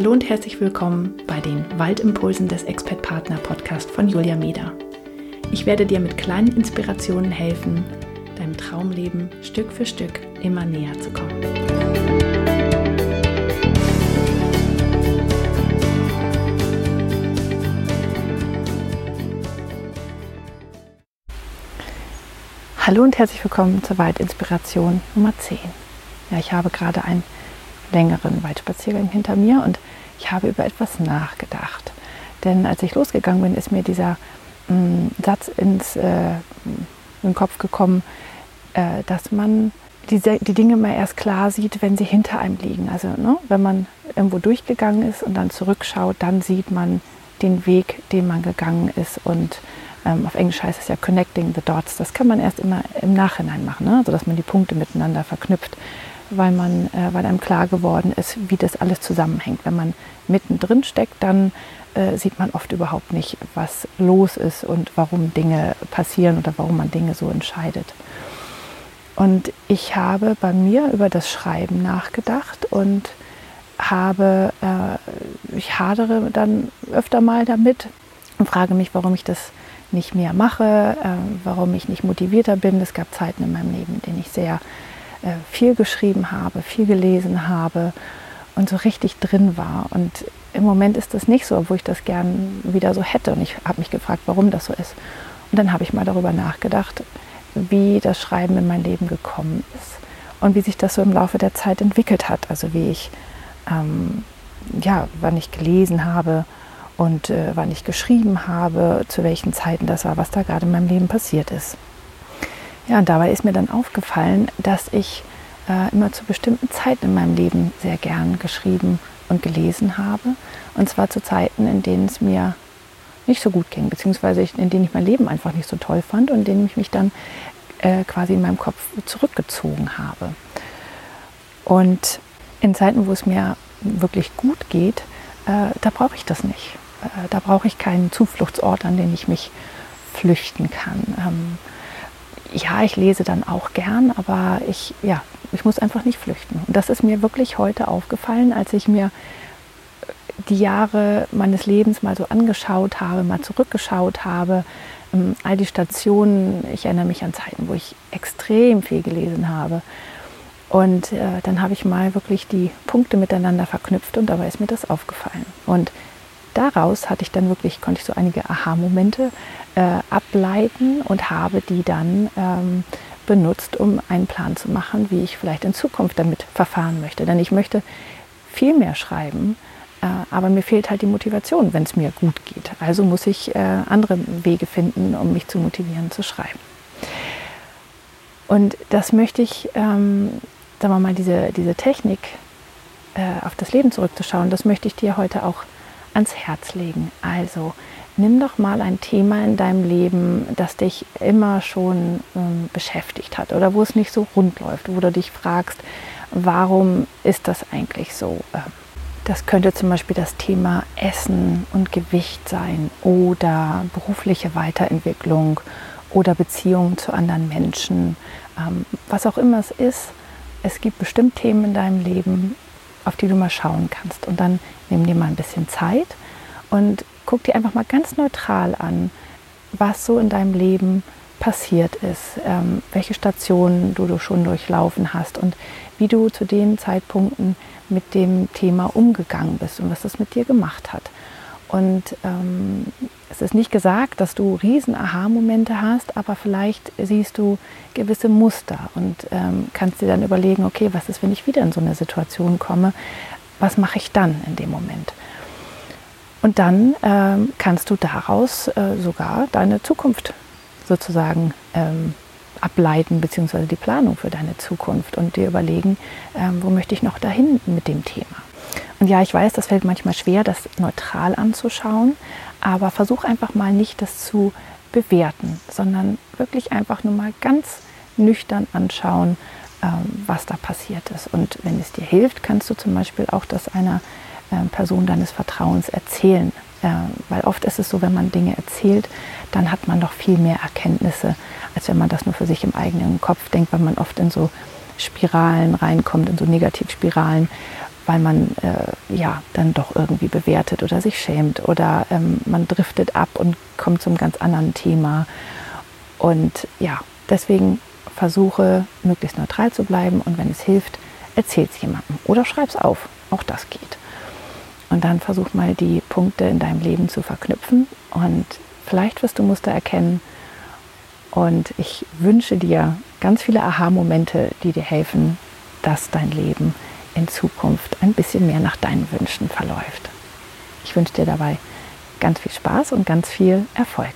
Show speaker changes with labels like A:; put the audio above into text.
A: Hallo und herzlich willkommen bei den Waldimpulsen des Expert Partner Podcast von Julia Meder. Ich werde dir mit kleinen Inspirationen helfen, deinem Traumleben Stück für Stück immer näher zu kommen. Hallo und herzlich willkommen zur Waldinspiration Nummer 10. Ja, ich habe gerade einen längeren Waldspaziergang hinter mir und ich habe über etwas nachgedacht. Denn als ich losgegangen bin, ist mir dieser mh, mm, Satz ins äh, in den Kopf gekommen, äh, dass man die, die Dinge mal erst klar sieht, wenn sie hinter einem liegen. Also ne, wenn man irgendwo durchgegangen ist und dann zurückschaut, dann sieht man den Weg, den man gegangen ist. Und ähm, auf Englisch heißt es ja Connecting the Dots. Das kann man erst immer im Nachhinein machen, ne? sodass man die Punkte miteinander verknüpft, weil, man, äh, weil einem klar geworden ist, wie das alles zusammenhängt. Wenn man mittendrin steckt, dann äh, sieht man oft überhaupt nicht, was los ist und warum Dinge passieren oder warum man Dinge so entscheidet. Und ich habe bei mir über das Schreiben nachgedacht und habe, äh, ich hadere dann öfter mal damit und frage mich, warum ich das nicht mehr mache, äh, warum ich nicht motivierter bin. Es gab Zeiten in meinem Leben, in denen ich sehr viel geschrieben habe, viel gelesen habe und so richtig drin war. Und im Moment ist das nicht so, obwohl ich das gern wieder so hätte. Und ich habe mich gefragt, warum das so ist. Und dann habe ich mal darüber nachgedacht, wie das Schreiben in mein Leben gekommen ist und wie sich das so im Laufe der Zeit entwickelt hat. Also wie ich, ähm, ja, wann ich gelesen habe und äh, wann ich geschrieben habe, zu welchen Zeiten das war, was da gerade in meinem Leben passiert ist. Ja, und dabei ist mir dann aufgefallen, dass ich äh, immer zu bestimmten Zeiten in meinem Leben sehr gern geschrieben und gelesen habe. Und zwar zu Zeiten, in denen es mir nicht so gut ging, beziehungsweise in denen ich mein Leben einfach nicht so toll fand und in denen ich mich dann äh, quasi in meinem Kopf zurückgezogen habe. Und in Zeiten, wo es mir wirklich gut geht, äh, da brauche ich das nicht. Äh, da brauche ich keinen Zufluchtsort, an den ich mich flüchten kann. Ähm, ja, ich lese dann auch gern, aber ich, ja, ich muss einfach nicht flüchten. Und das ist mir wirklich heute aufgefallen, als ich mir die Jahre meines Lebens mal so angeschaut habe, mal zurückgeschaut habe, ähm, all die Stationen, ich erinnere mich an Zeiten, wo ich extrem viel gelesen habe. Und äh, dann habe ich mal wirklich die Punkte miteinander verknüpft und dabei ist mir das aufgefallen. Und daraus hatte ich dann wirklich, konnte ich so einige Aha-Momente äh, ableiten und habe die dann ähm, benutzt, um einen Plan zu machen, wie ich vielleicht in Zukunft damit verfahren möchte. Denn ich möchte viel mehr schreiben, äh, aber mir fehlt halt die Motivation, wenn es mir gut geht. Also muss ich äh, andere Wege finden, um mich zu motivieren zu schreiben. Und das möchte ich, ähm, sagen wir mal, diese, diese Technik äh, auf das Leben zurückzuschauen, das möchte ich dir heute auch ans Herz legen. Also nimm doch mal ein Thema in deinem Leben, das dich immer schon ähm, beschäftigt hat oder wo es nicht so rund läuft, wo du dich fragst, warum ist das eigentlich so? Ähm, das könnte zum Beispiel das Thema Essen und Gewicht sein oder berufliche Weiterentwicklung oder Beziehungen zu anderen Menschen. Ähm, was auch immer es ist, es gibt bestimmt Themen in deinem Leben, auf die du mal schauen kannst. Und dann nimm dir mal ein bisschen Zeit und guck dir einfach mal ganz neutral an, was so in deinem Leben passiert ist, ähm, welche Stationen du, du schon durchlaufen hast und wie du zu den Zeitpunkten mit dem Thema umgegangen bist und was das mit dir gemacht hat. Und ähm, es ist nicht gesagt, dass du riesen Aha-Momente hast, aber vielleicht siehst du gewisse Muster und ähm, kannst dir dann überlegen, okay, was ist, wenn ich wieder in so eine Situation komme? Was mache ich dann in dem Moment? Und dann ähm, kannst du daraus äh, sogar deine Zukunft sozusagen ähm, ableiten, beziehungsweise die Planung für deine Zukunft und dir überlegen, ähm, wo möchte ich noch dahin mit dem Thema. Und ja, ich weiß, das fällt manchmal schwer, das neutral anzuschauen, aber versuch einfach mal nicht das zu bewerten, sondern wirklich einfach nur mal ganz nüchtern anschauen, ähm, was da passiert ist. Und wenn es dir hilft, kannst du zum Beispiel auch das einer ähm, Person deines Vertrauens erzählen. Weil oft ist es so, wenn man Dinge erzählt, dann hat man noch viel mehr Erkenntnisse, als wenn man das nur für sich im eigenen Kopf denkt, weil man oft in so Spiralen reinkommt, in so Negativspiralen, weil man äh, ja dann doch irgendwie bewertet oder sich schämt oder ähm, man driftet ab und kommt zum ganz anderen Thema. Und ja, deswegen versuche möglichst neutral zu bleiben und wenn es hilft, erzähl es jemandem oder schreib es auf. Auch das geht. Und dann versuch mal die Punkte in deinem Leben zu verknüpfen und vielleicht wirst du Muster erkennen. Und ich wünsche dir ganz viele Aha-Momente, die dir helfen, dass dein Leben in Zukunft ein bisschen mehr nach deinen Wünschen verläuft. Ich wünsche dir dabei ganz viel Spaß und ganz viel Erfolg.